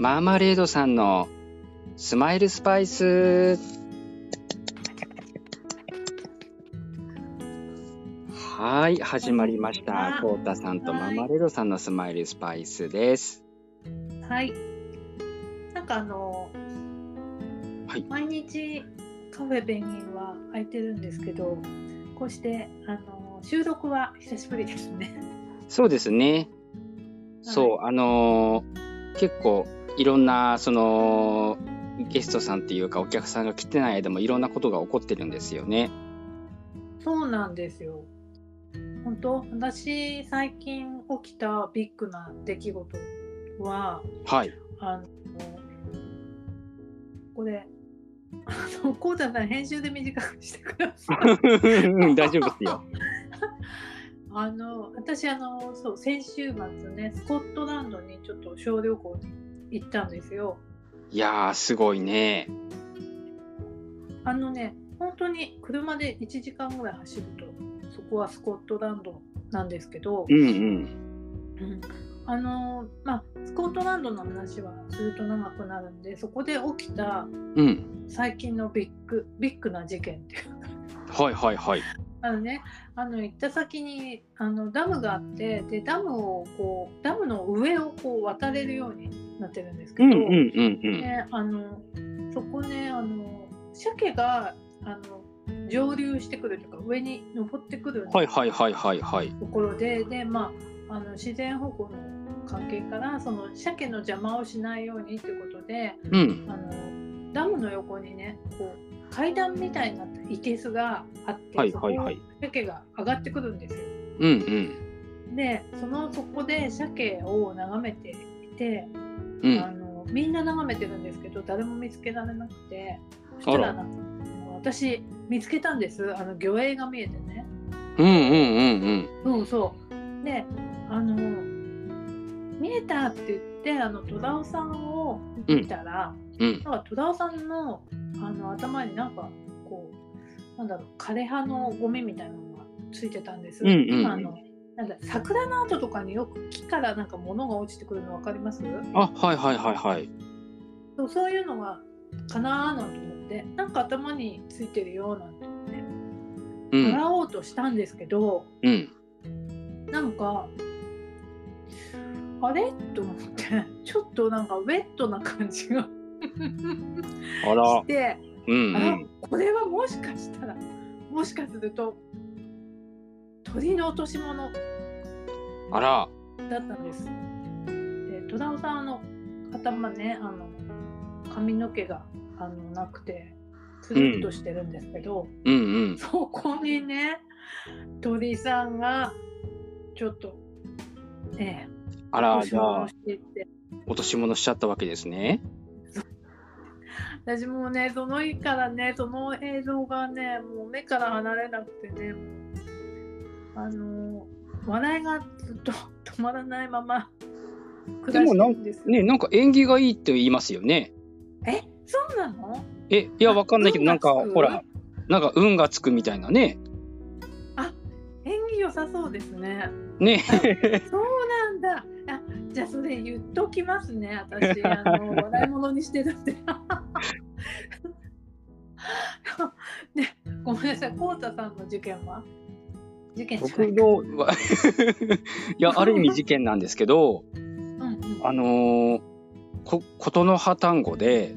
マーマレードさんのスマイルスパイス。はい、始まりました。コータさんとマーマレードさんのスマイルスパイスです。はい。なんかあの、はい毎日カフェペンギンは空いてるんですけど、こうしてあの収録は久しぶりですね。そうですね。そう、あのー結構いろんなそのゲストさんっていうかお客さんが来てない間もいろんなことが起こってるんですよね。そうなんですよ。本当私最近起きたビッグな出来事ははい。あのこれあのコウタさん編集で短くしてください。大丈夫ですよ。あの私あのそう先週末ねスコットランドにちょっと小旅行に行ったんですよ。いやー、すごいね。あのね本当に車で1時間ぐらい走るとそこはスコットランドなんですけど、うんうん。うんあのまあスコットランドの話はすると長くなるんでそこで起きたうん。最近のビッグビッグな事件っていうはいはいはい。あのね、あの行った先にあのダムがあってでダムをこうダムの上をこう渡れるようになってるんですけど、うんうんうんうん。ね、あのそこねあの鮭があの上流してくるというか上に登ってくるはいはいはいはいはい。ところでで、まあ、あの自然保護の関係からその鮭の邪魔をしないようにということでうん。あのダムの横にねこう階段みたいになったいけすがあって、はいはいはい鮭が上がってくるんですよ。うんうん。でそのそこで鮭を眺めていて、うん。あのみんな眺めてるんですけど誰も見つけられなくてそしたら私見つけたんですあの魚影が見えてね。うんうんうんそうそうであの見えたって言ってあの戸田さんを見たら、うん。うん。なんか戸田さんのあの頭になんかこうなんだろう枯葉のゴミみたいなのがついてたんです。うんうんうん今あのなんだ桜の後とかによく木からなんか物が落ちてくるの分かります？あ、はいはいはいはい。そうそういうのがかなーなんて思ってなんか頭についてるよなんて思ってうん。洗おうとしたんですけど、うん。なんかあれ？と思ってちょっとなんかウェットな感じがあらし。て。うんうあん。これはもしかしたらもしかすると鳥の落とし物あら。だったんです。で戸田さんの頭ねあの髪の毛があのなくてつるっとしてるんですけど、うんうん。そこにね鳥さんがちょっとねあら、落としじゃあ落とし物しちゃったわけですね。私もうねその日からねその映像がねもう目から離れなくてねあの笑いがずっと止まらないまま暮らしてるんですね、なんか縁起がいいって言いますよね。えそうなの？え、いや、わかんないけど、なんか、ほら、なんか運がつくみたいなね。縁起良さそうですね。ね。そうなんだ。あじゃあそれ言っときますね私。あの 笑い物にしてるって。で ごめんなさいこうたさんの事件は？事件じゃ僕ない。のは、いや、ある意味事件なんですけど、うんうん。あのーこ、ことの葉単語で、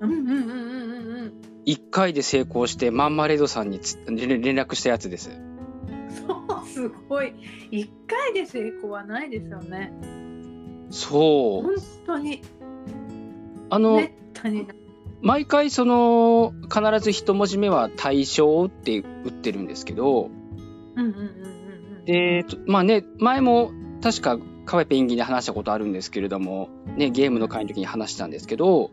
うんうんうんうんうんうん。一回で成功して、マンマレードさんにつ連連絡したやつです。そうすごい。一回で成功はないですよね。そう。本当に。あの、毎回その、必ず一文字目は対象って打ってるんですけど、で、とまあね、前も確かカフェペンギンで話したことあるんですけれども、ね、ゲームの会の時に話したんですけど、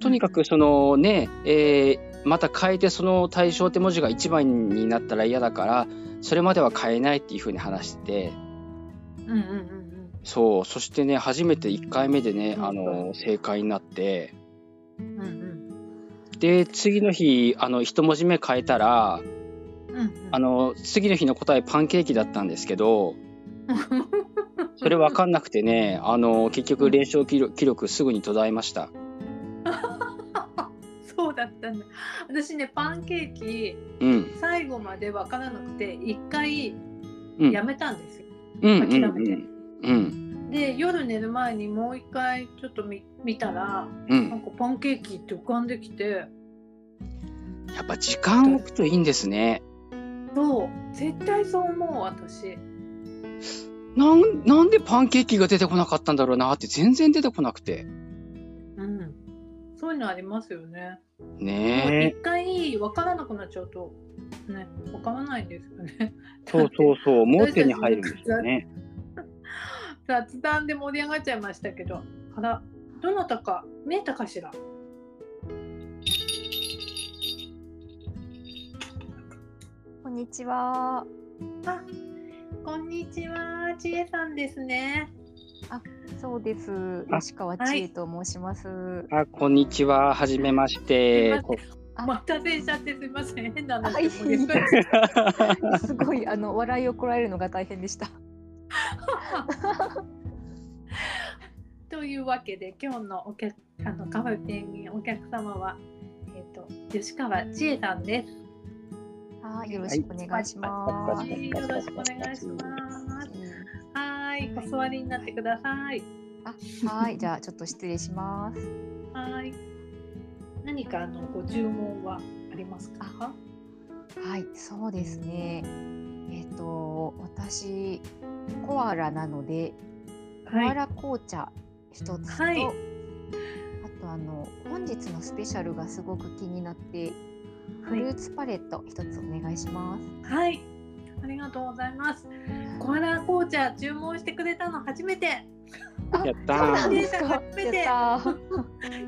とにかくそのね、えーまた変えてその対象って文字が一番になったら嫌だから、それまでは変えないっていうふうに話して。て、うんうんうんそう、そしてね、初めて1回目でね、うんあの、正解になって、うんうん。で、次の日、あの、一文字目変えたら、うんうんあの、次の日の答えパンケーキだったんですけど、それ分かんなくてね、あの結局連勝記録記録すぐに途絶えました。そうだったんだ。私ね、パンケーキ、うん。最後まで分からなくて、一回うん。やめたんですよ。うんうん諦めてうん。うん。で、夜寝る前にもう一回ちょっと見見たら、うんなんかパンケーキって浮かんできて、やっぱ時間置くといいんですね。そう、絶対そう思う、私。なん、なんでパンケーキが出てこなかったんだろうなって全然出てこなくて。うん。そういうのありますよね。ね一回分からなくなっちゃうと、ね、分からないんですよね。え。そうそうそう。もう手に入るんですよね。雑談で盛り上がっちゃいましたけど、あら、どなたか見えたかしら？んにちは。あ、こんにちは、ちえさんですね。そうです。あ吉川千恵と申します。あ、こんにちは。はじめまして。また電車ってすみません、変な話はいで盛り上がっちゃすごいあの笑いをこらえるのが大変でした。うというわけで、今日のお客あのカフェペンギンお客様は、えっ、と吉川千恵さんです。はい、よろしくお願いします。はいよろしくお願いします。はい、お座りになってください。あ、はい、じゃあちょっと失礼します。はい。何かあのご注文はありますか？はい、そうですね。えっ、と私コアラなので、コアラ紅茶一つと、はいあとあの本日のスペシャルがすごく気になって、フルーツパレット一つお願いします。はい。ありがとうございます。コアラ紅茶注文してくれたの初めて。あやったそうなんー。ですか。初めてやったー。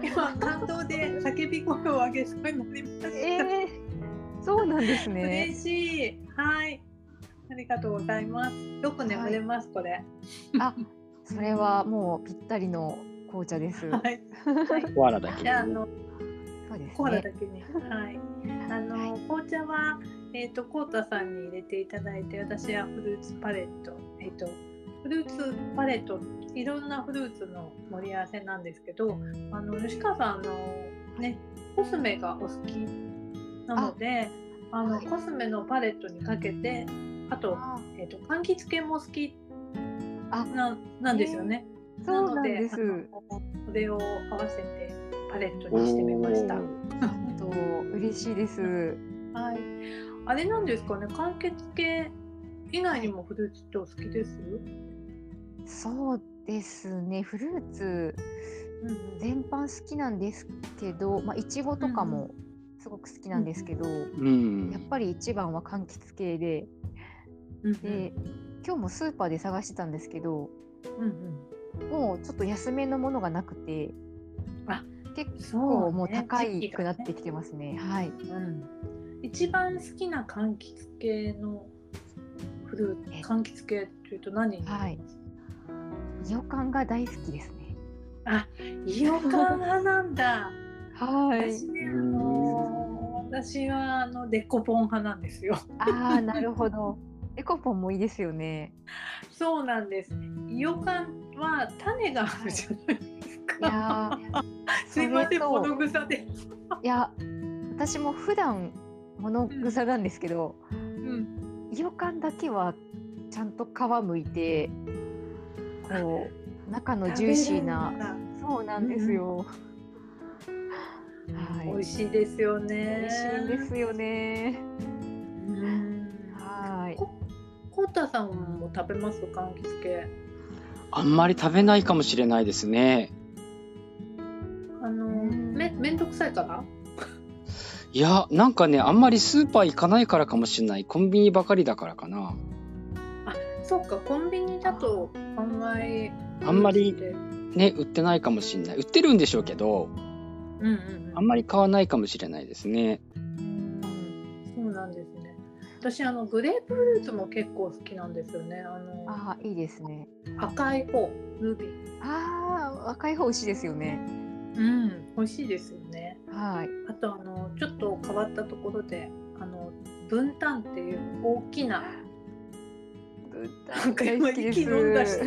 今感動で叫び声を上げそうになりました。えー、そうなんですね。嬉しい。はい。ありがとうございます。よく眠れます、これ。あ、それはもうぴったりの紅茶です。はい。はい。コアラだけじ。ゃああのそうですコーラね。だけに。はい。あの紅茶はえっ、とコータさんに入れていただいて、私はフルーツパレット。えっ、とフルーツパレットいろんなフルーツの盛り合わせなんですけど、あの吉川さんあのねコスメがお好きなので、あのはいコスメのパレットにかけて、あとあえっ、と柑橘系も好きあ、ななんですよね。そうなんです。それを合わせてパレットにしてみました。おーあと嬉しいです。はい。あれなんですかね、柑橘系以外にもフルーツってお好きです？そうですね。フルーツ全般好きなんですけど、まあいちごとかもすごく好きなんですけど、うんやっ。ぱり一番は柑橘系で、うんで今日もスーパーで探してたんですけど、うんうんもうちょっと安めのものがなくて、あ結構もうね高いくなってきてますね。はい。うん。一番好きな柑橘系のフルーえツ、柑橘系っていうと何？になります？イヨカンが大好きですね。あ、イヨカン派なんだ。は私ね、あの私はあのデコポン派なんですよ。ああ、なるほど。エコポンもいいですよね。そうなんです。イヨカンは種があるじゃないですいか。すいません、物草で。いや、私も普段物草なんですけど、うん。イヨカンだけはちゃんと皮むいて、こう 中のジューシーな、そうなんですよ。はい。美味しいですよね。美味しいんですよね。うん。はい。こコータさんも食べます？柑橘系。あんまり食べないかもしれないですね。めめんどくさいから。いや、なんかね、あんまりスーパー行かないからかもしれない。コンビニばかりだからかな。そうかコンビニだとあんまりフルーツってね、売ってないかもしれない。売ってるんでしょうけど、うんうんうん。あんまり買わないかもしれないですね。うんそうなんですね。私あのグレープフルーツも結構好きなんですよね。あのああ、いいですね。赤い方ルビー。ああ、赤い方美味しいですよね。うん、美味しいですよね。はい。あとあのちょっと変わったところであの分担っていう大きななんか今息飲んだし。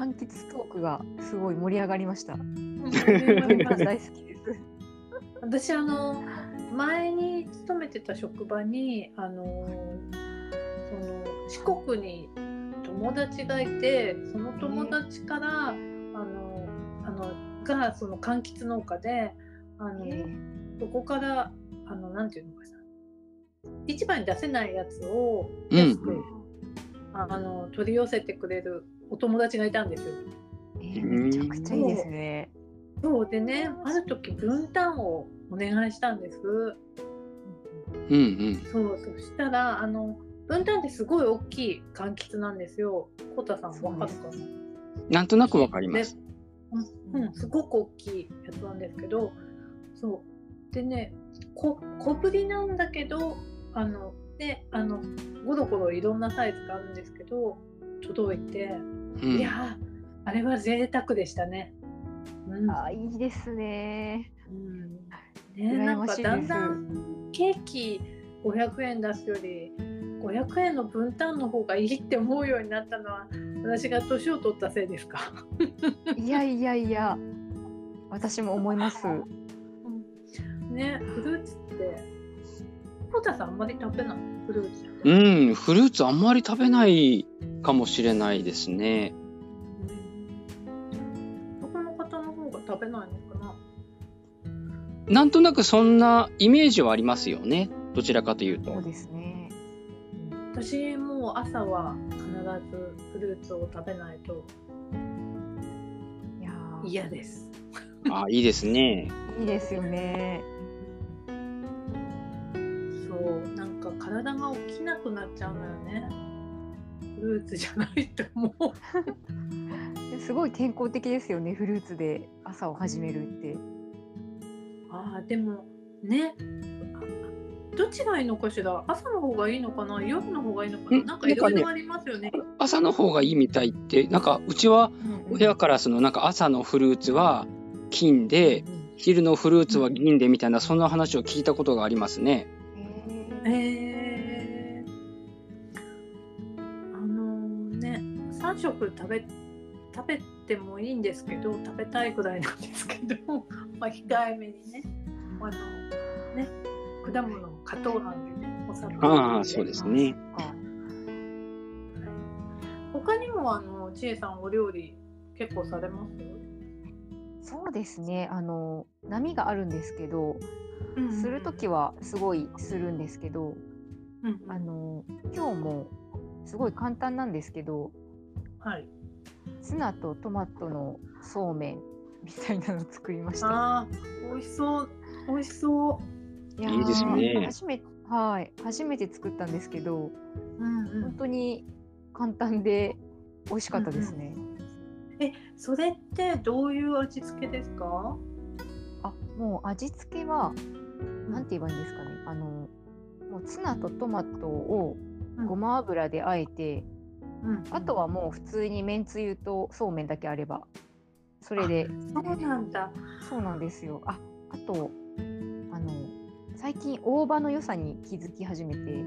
柑橘トークがすごい盛り上がりました。うん大好きです。私あの前に勤めてた職場にあのその四国に友達がいてその友達から、あのあのがその柑橘農家であの、えそこからあのなんていうのかな市場に出せないやつをうん安く、あの取り寄せてくれるお友達がいたんですよ。えーめちゃくちゃいいですね。そうでねある時分担をお願いしたんです。うんうん。そうそしたらあの分担ってすごい大きい柑橘なんですよ。コタさんわかるかな？なんとなくわかります。うん、うん、すごく大きいやつなんですけどそうでねこ小ぶりなんだけどあのであのゴロゴロいろんなサイズがあるんですけど届いて、うんいやーあれは贅沢でしたね。うんあいいですね。うんね、羨なんか。だんだんケーキ500円出すより500円の分担の方がいいって思うようになったのは私が年を取ったせいですか？いやいやいや、私も思います。ねフルーツってコタさんあんまり食べない？フルーツ。うん、フルーツあんまり食べないかもしれないですね。他の方の方が食べないのかな？なんとなくそんなイメージはありますよね。どちらかというとそう。ですね。私もう朝は必ずフルーツを食べないといやー嫌です。あ、いいですね。いいですよね。そうなんか体が起きなくなっちゃうのよね。フルーツじゃないと思う。すごい健康的ですよね。フルーツで朝を始めるって。ああでもねどっちがいいのかしら？朝の方がいいのかな？夜の方がいいのかうなん。なんかいろいろありますよね。朝の方がいいみたいって、なんかうちは親からそのなんか朝のフルーツは金で、昼のフルーツは銀でみたいなそんな話を聞いたことがありますね。えー、あのね3食食べ食べてもいいんですけど食べたいぐらいなんですけど、まあ、控えめにね。あのね果物果糖なんでねお砂糖。ああ、そうですね。あ他にもあの千恵さんお料理結構されます？そうですね。あの波があるんですけど、うんするときはすごいするんですけど、うん。あの今日もすごい簡単なんですけど、はい。ツナとトマトのそうめんみたいなの作りました。あー美味しそう。美味しそういやいいですね。ー初めはい。初めて作ったんですけど、うん本当に簡単で美味しかったですね。えそれってどういう味付けですか？あもう味付けはなんて言えばいいんですかね。あのもうツナとトマトをごま油であえて、うんあとはもう普通にめんつゆとそうめんだけあればそれでそうなんだ。そうなんですよ。ああと近大葉の良さに気づき始めて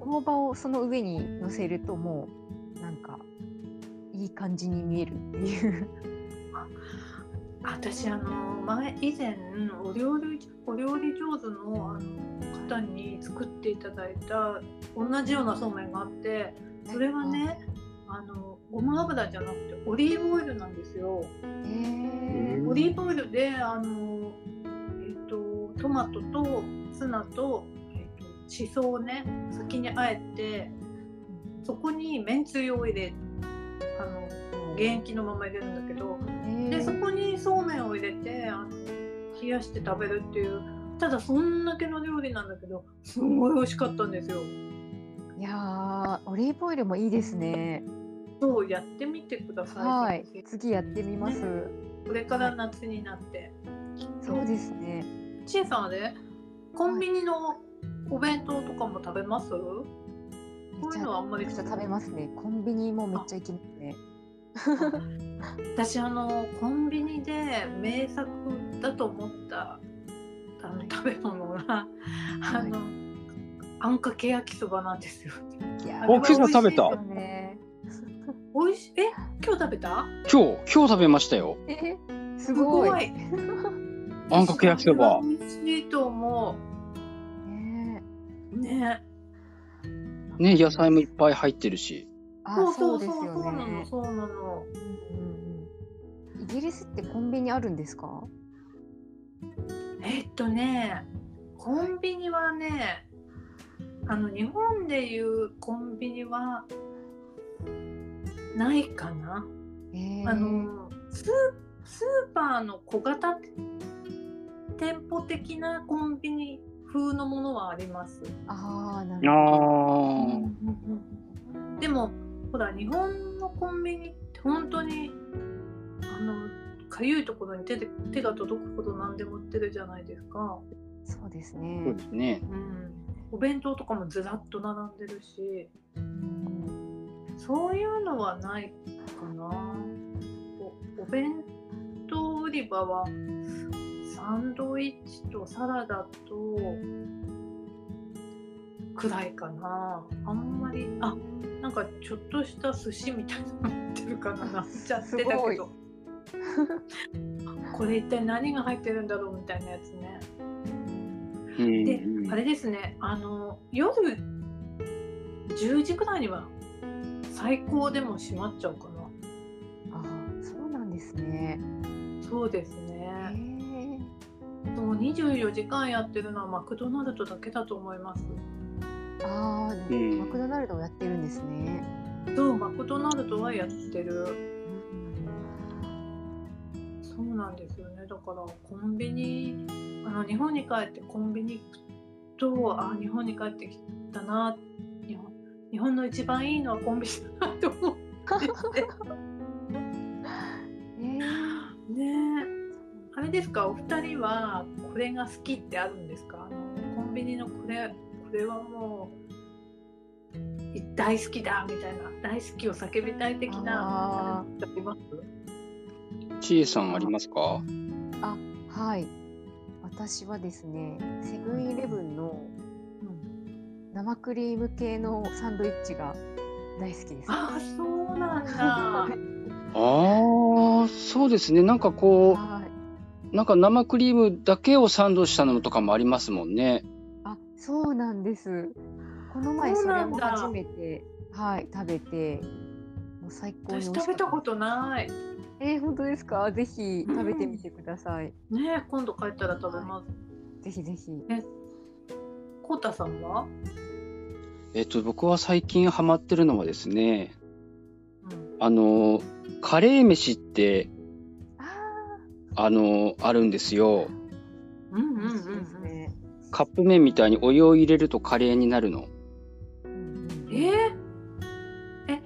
大葉をその上に乗せるともうなんかいい感じに見えるっていう。私あの前以前お料理お料理上手のあの方に作っていただいた同じようなそうめんがあってそれはねあのごま油じゃなくてオリーブオイルなんですよ。オリーブオイルであの、えっとトマトとツナと,、えっとしそをね先にあえてそこにめんつゆを入れあの原液のまま入れるんだけどでそこにそうめんを入れてあの冷やして食べるっていうただそんだけの料理なんだけどすごい美味しかったんですよ。いやーオリーブオイルもいいですね。そうやってみてください。はい次やってみます。これから夏になって。そうですね。ちえさんあれコンビニのお弁当とかも食べます、こういうのはあんまり食べますね。コンビニもめっちゃ行きますね。私あのコンビニで名作だと思ったあの食べ物が、あのあんかけ焼きそばなんですよ。お今朝食べた？美味しい？え、今日食べた？今日、今日食べましたよ。えすすごい。あんかけ焼きそば。美味しいと思ねう。ね。ね、野菜もいっぱい入ってるし。あそうそですそううそうよねそうなの。そうなの。うんうんうんイギリスってコンビニあるんですか？えっとね、コンビニはね、あの日本でいうコンビニはないかな。えー、あのスースーパーの小型店舗的なコンビニ風のものはあります。ああなあるほど。ー。でもほら日本のコンビニって本当にあのかゆいところに手で手が届くほど何でも売ってるじゃないですか。そうですそうねで。すね。うん、お弁当とかもずらっと並んでるしうんそういうのはないかな。おお弁当売り場はサンドイッチとサラダとくらいかな。あんまりあなんかちょっとした寿司みたいなの売ってるかななっちゃってたけど。これ一体何が入ってるんだろうみたいなやつね。うんで、あれですね、あの夜10時ぐらいには最高でも閉まっちゃうかな。あーそうなんですね。そうですへね。えもう24時間やってるのはマクドナルドだけだと思います。ああ、うんマクドナルドをやってるんですね。そう、マクドナルドはやってる。そうなんですよね。だからコンビニ、あの日本に帰ってコンビニ行くと、あ、日本に帰ってきたな。日本日本の一番いいのはコンビニだなと思ってて。えー、ねえ。あれですか、お二人はこれが好きってあるんですか？あのコンビニのこれ、これはもうい大好きだみたいな、大好きを叫びたい的なあります？ちえさんありますか？あ、はい。私はですね、セブンイレブンの生クリーム系のサンドイッチが大好きです。ああ、そうなんだ。ああ、そうですね。なんかこはい。う、なんか生クリームだけをサンドしたのとかもありますもんね。あ、そうなんです。この前それも初めて、はい、食べて、もう最高に美味し私食べたことない。えー、本当ですか？ぜひ食べてみてください。ねえ、今度帰ったら食べます。ぜひぜひ。コウタさんは？えっと、僕は最近ハマってるのはですね、うん。あの、カレー飯って、ああの、あるんですよ。うんうんうんね。カップ麺みたいにお湯を入れるとカレーになるの。えー、え、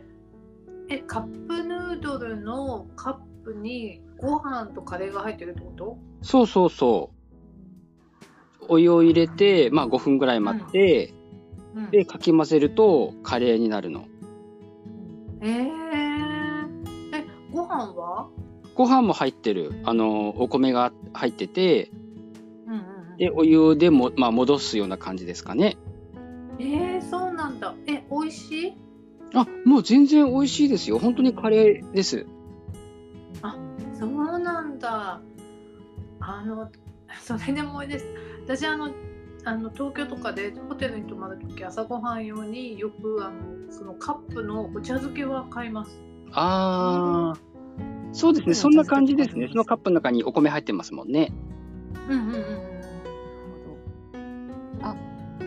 え、カップヌードルのカップにご飯とカレーが入ってるってこと？そうそうそう。お湯を入れて、まあ5分ぐらい待って、うんで、かき混ぜるとカレーになるの。えー、え、ご飯は？ご飯も入ってる。あの、お米が入ってて、うんうんうん。で、お湯でも、まあ戻すような感じですかね。えー、そうなんだ。え、美味しい？あ、もう全然美味しいですよ。本当にカレーです。あそうなんだ。あの、それで思い出す。私、あの、あの東京とかでホテルに泊まるとき朝ごはん用によくあのそのカップのお茶漬けは買います。ああ、そうですね。そんな感じですね。そのカップの中にお米入ってますもんね。うんうんうんなるほど。あ、え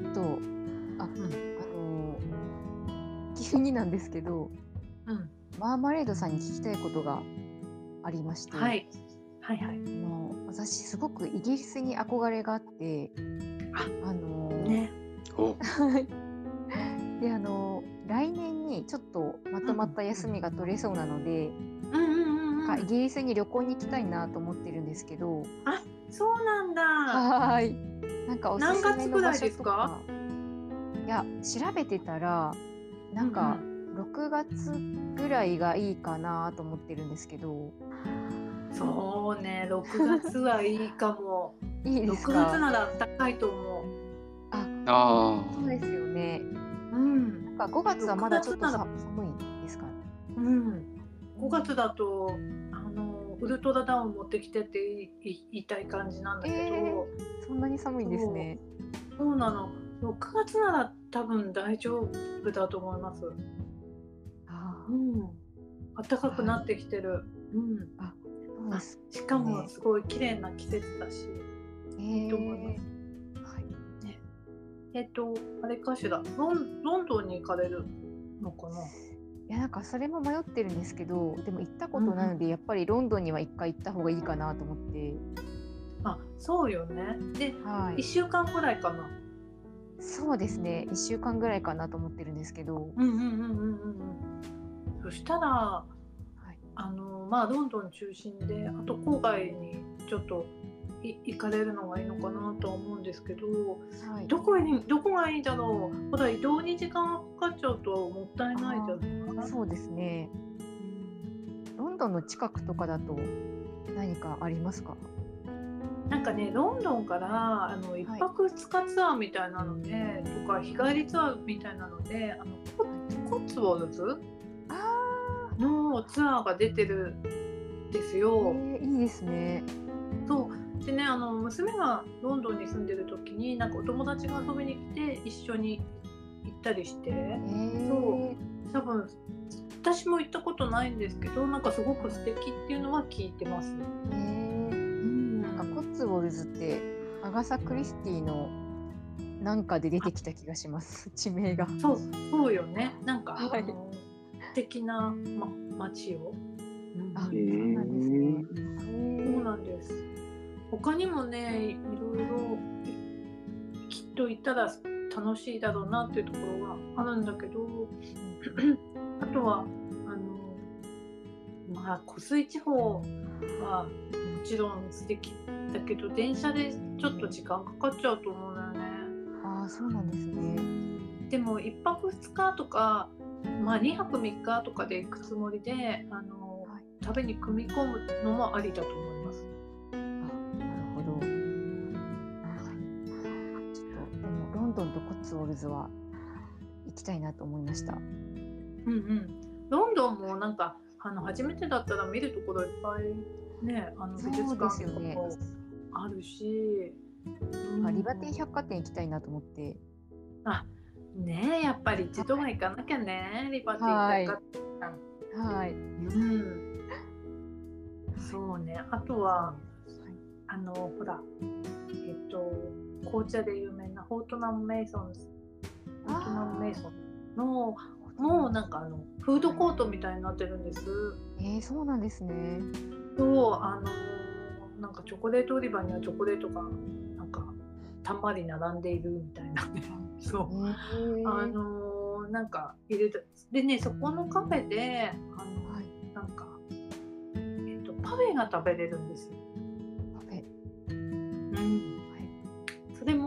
ーっと、あ、あのー急になんですけど、うん。うん。マーマレードさんに聞きたいことがありまして、はい。はいはい。あの私すごくイギリスに憧れがあって、あのーね。おはい。で、あのー来年にちょっとまとまった休みが取れそうなので、うんかイギリスに旅行に行きたいなと思ってるんですけど、そうなんだ。はーい。なんかおすすめ何月の場ぐらいですか？所とか。いや、調べてたら、なんか6月ぐらいがいいかなと思ってるんですけど、そうね、6月はいいかも。6 いいですか？月なら高いと思う。あ、あそうですよね。うんなんか5月はまだちょっとさ6月寒いですか。うん、5月だとウルトラダウン持ってきてって言いたい感じなんだけど、えそんなに寒いんですね。そうなの6月なら多分大丈夫だと思います。あうん、暖かくなってきてる。うん、あ、そうです。しかもすごい綺麗な季節だし。えいいと思いますはい。えっと、あれかしら、ロンロンドンに行かれるのかな？いやなんかそれも迷ってるんですけどでも行ったことないので、やっぱりロンドンには一回行った方がいいかなと思ってあ、そうよね。で、はい1週間ぐらいかな。そうですね1週間ぐらいかなと思ってるんですけど、うんうんうんうんうんうん。そしたら、はい、あのまあロンドン中心で、あと郊外にちょっとい行かれるのがいいのかなとは思うんですけど、はい、どこにどこがいいだろう？ほら移動に時間かかっちゃうともったいないじゃない。そうですね。ロンドンの近くとかだと何かありますか？なんかねロンドンからあの一泊二日ツアーみたいなので、とか日帰りツアーみたいなのであのココッツウォルズあのツアーが出てるんですー、よ。えーいいですね。そうでねあの娘がロンドンに住んでる時になんかお友達が遊びに来て一緒に行ったりして。えー、そ多分私も行ったことないんですけどなんかすごく素敵っていうのは聞いてます。えー、うんなん。かコッツウォルズってアガサ・クリスティのなんかで出てきた気がします。地名が。そうそうよね。なんか、はい。素敵な、ま、街を、うん。あへそうなんですね。ーそうなんです他にもねいろいろいきっと行ったら楽しいだろうなっていうところがあるんだけどあとはあのまあ湖水地方はもちろん素敵だけど電車でちょっと時間かかっちゃうと思うんだよね。ああそうなんですね。でも1泊2日とか、まあ、2泊3日とかで行くつもりであの、はい。旅に組み込むのもありだと思いドンとコッツウォルズは行きたいなと思いました。うんうん、ロンドンもなんかあの初めてだったら見るところいっぱいねあの美術館とかもあるし、うん。あリバティ百貨店行きたいなと思って。ねえやっぱり一度は行かなきゃね。リバティ百貨店。はい。うん。そうね。あとはあのほらえっと紅茶で有名なホートナム・メイソンズ。ホートナム・メイソンのもうなんかあのフードコートみたいになってるんです。えー、そうなんですね。そうあのなんかチョコレート売り場にはチョコレートがなんかたんまり並んでいるみたいな。ね。そう。えー、あのなんか入れたでねそこのカフェであのはいなんかえっとパフェが食べれるんですよ。カフェ。うん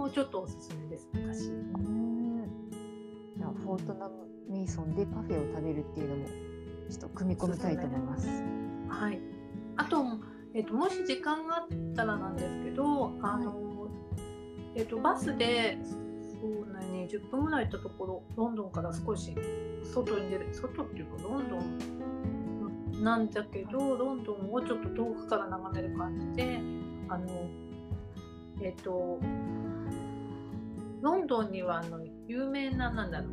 もちょっとおすすめです私。うーんじゃフォートナム・メイソンでパフェを食べるっていうのもちょっと組み込みたいと思います。はい。あと、えっと、もし時間があったらなんですけど、あの、えっと、バスで、そうね、20分ぐらい行ったところ、ロンドンから少し外に出る、外っていうか、ロンドンなんだけど、ロンドンをちょっと遠くから眺める感じで、あの、えっと、ロンドンにはあの有名な、なんだろう、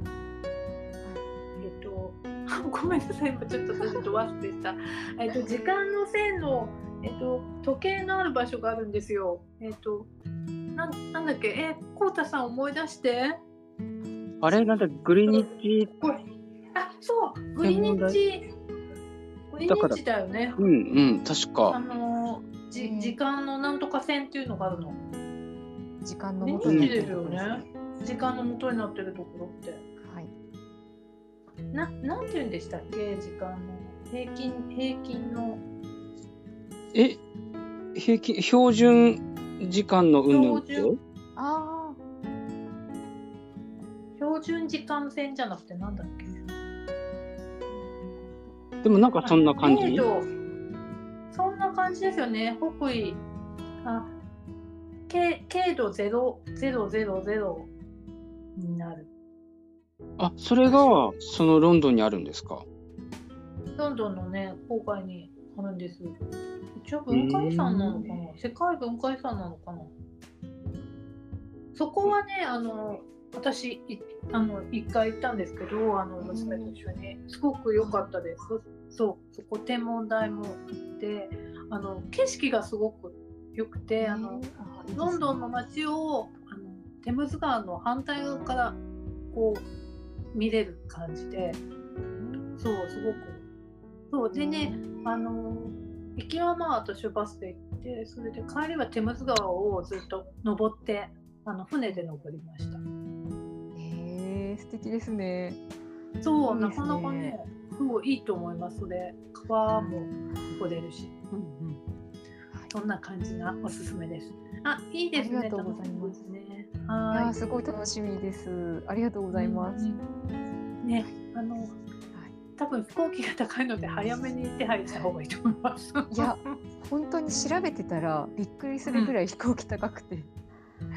えっと、あ ごめんなさい、今ちょっと私ド忘れした。えっと、時間の線の、えっと、時計のある場所があるんですよ。えっと、なんなんだっけ、え、こうたさん思い出して。あれ？なんだ、グリニッジ、これあ、そう、グリニッチ。グリニッチだよね。うんうん、確あか。の、じ、時間のなんとか線っていうのがあるの。時間のグリニ元にッチですよね。時間の元になってるところって。はい。な、なんて言うんでしたっけ、時間の。平均、平均の。え、平均、標準時間の運動って？標準？あ標準時間線じゃなくてなんだっけ？でもなんかそんな感じ？えーとそんな感じですよね。北緯。あ経経度0 0 0 0になる。あ、それが、そのロンドンにあるんですか？ロンドンのね、郊外にあるんです。一応文化遺産なのかな？世界文化遺産なのかな？そこはね、あの、私、いあの、一回行ったんですけど、あの、娘と一緒に。すごく良かったです。そう、そこ天文台も行って、あの、景色がすごく良くて、あの、ロンドンの街をあのテムズ川の反対側からこう見れる感じでそうすごく。そうでねあの行きはまあ私はバスで行ってそれで帰りはテムズ川をずっと登ってあの船で登りました。へえ素敵ですね。そうね。かなかねそういいと思います。それ川も登れるし、そんな感じがおすすめですあいいですねありがとうございますはーすごい楽しみです。ありがとうございます。うんね、あの、多分飛行機が高いので早めに手配した方がいいと思います。いや本当に調べてたらびっくりするぐらい飛行機高くて。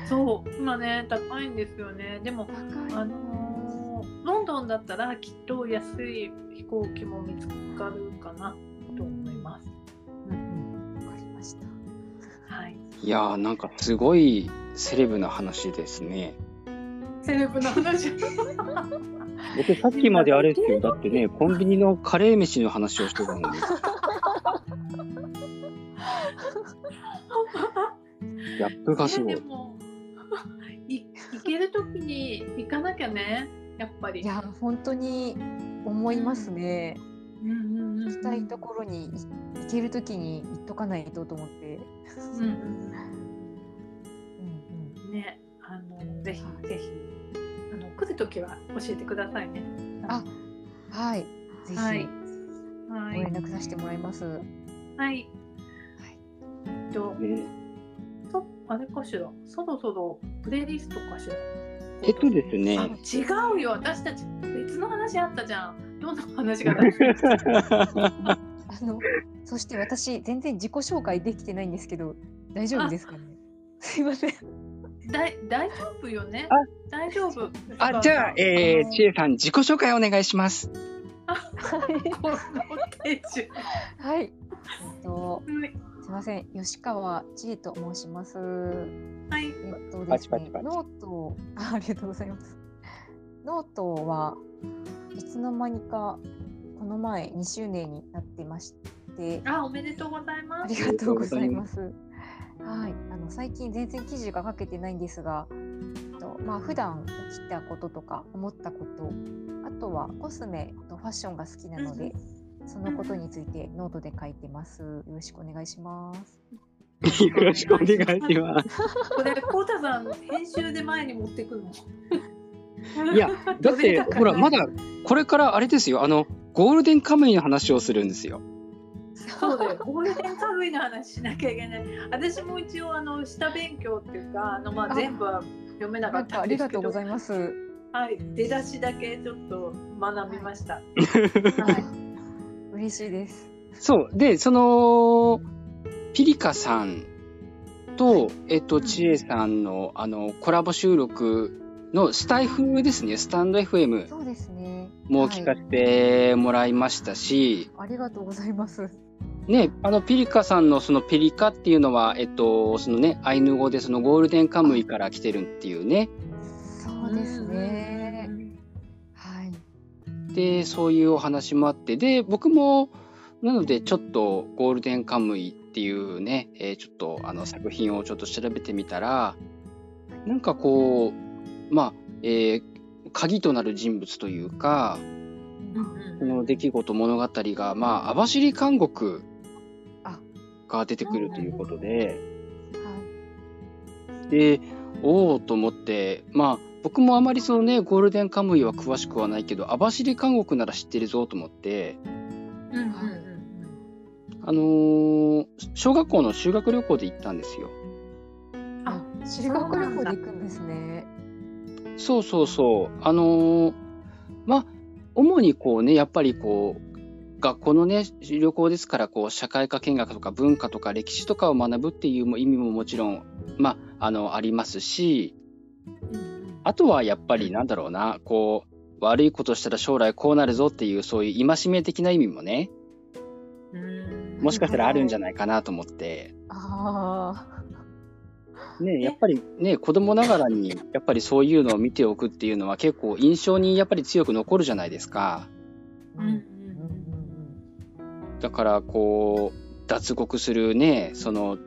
そう、今ね高いんですよね。でも高あのーロンドンだったらきっと安い飛行機も見つかるかなと思います。うんわかりました。はい。いやー、なんかすごいセレブな話ですね。セレブの話。僕さっきまであれですよ。だってね、コンビニのカレー飯の話をしてたのに。ギャップがすごいい行けるときに行かなきゃね、やっぱり。いや本当に思いますね。うんうんうんうん行きたいところにい行けるときに行っとかないとと思って。うんうんうんうんね、あのぜひぜひあの来るときは教えてくださいね。あうん、はい。ぜひ、はいごはい連絡させてもらいます。はい。えっと、ねそあれかしら、そろそろプレイリストかしら？えっとですね。あ違うよ、私たち別の話あったじゃん。どんな話が あのそして私全然自己紹介できてないんですけど大丈夫ですかね？すいません。大大丈夫よね？あ。大丈夫。あ、じゃあ、えー、ちえさん、自己紹介お願いします。はい。えっとはいすいません吉川千恵と申します。はい。えっとですねパチパチパチノートあありがとうございます。ノートはいつの間にかこの前2周年になってまして。あ、おめでとうございまあす。りがとうございます。はい、あの最近全然記事が書けてないんですが、えっとまあ普段起きたこととか思ったこと、あとはコスメとファッションが好きなので、そのことについてノートで書いてます。よろしくお願いします。よろしくお願いします。これ、コウタさん、編集で前に持ってくるの？いや、だって、ほら、まだ、これからあれですよ、あの、ゴールデンカムイの話をするんですよ。そうだよ、ゴールデンカムイの話しなきゃいけない。私も一応、あの、下勉強っていうか、あの、まあ、あ全部は読めなかったんですけどりがとうご。ざいます。ははい、出だしだけちょっと学びました。い、嬉しいです。そう。で、その、ピリカさんと、えっと、ちえさんの、あの、コラボ収録のスタイフですね、スタンド FM そうですね。も聞かせてもらいましたし、ありがとうございます。ね、あの、ピリカさんのそのペリカっていうのは、えっと、そのね、アイヌ語でそのゴールデンカムイから来てるっていうね。そうですね。はい。で、そういうお話もあって、で、僕も、なので、ちょっとゴールデンカムイっていうね、えーちょっとあの作品をちょっと調べてみたら、なんかこう、まあ、えー鍵となる人物というか、この出来事物語が、まあ、網走監獄あが出てくるということで、はい。で、おおと思って、まあ、僕もあまりそのね、ゴールデンカムイは詳しくはないけど、網走監獄なら知ってるぞと思って、うんうんあのー小学校の修学旅行で行ったんですよ。うん。あ、修学旅行で行くんですね。そうそうそう。あのーまあ、主にこうね、やっぱりこう、学校のね、旅行ですから、こう、社会科見学とか文化とか歴史とかを学ぶっていう意味ももちろん、まあ、あの、ありますし、あとはやっぱりなんだろうな、こう、悪いことしたら将来こうなるぞっていう、そういう戒め的な意味もね、うん。もしかしたらあるんじゃないかなと思って、あね、やっぱりね、子供ながらに、やっぱりそういうのを見ておくっていうのは結構印象にやっぱり強く残るじゃないですか。あ。うんうんだから、こう、脱獄するね、その、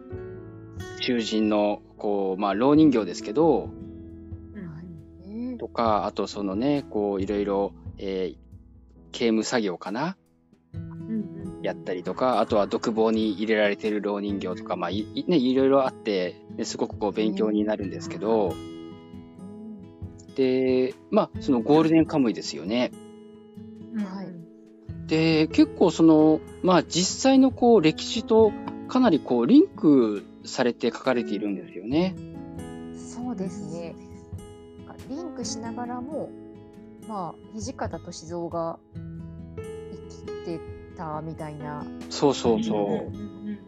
囚人の、こう、まあ、老人形ですけど、うんえとか、あとそのね、こう、いろいろ、えー刑務作業かなうんやったりとか、あとは独房に入れられてる老人形とか、まあ、いいね、いろいろあって、ねすごくこう、勉強になるんですけど、で、まあ、そのゴールデンカムイですよね。うんはいで、結構その、まあ、実際のこう、歴史とかなりこう、リンクされて書かれているんですよね。そうですね。リンクしながらも、まあ、土方歳三が生きてたみたいな、そうそうそうんうんう。うん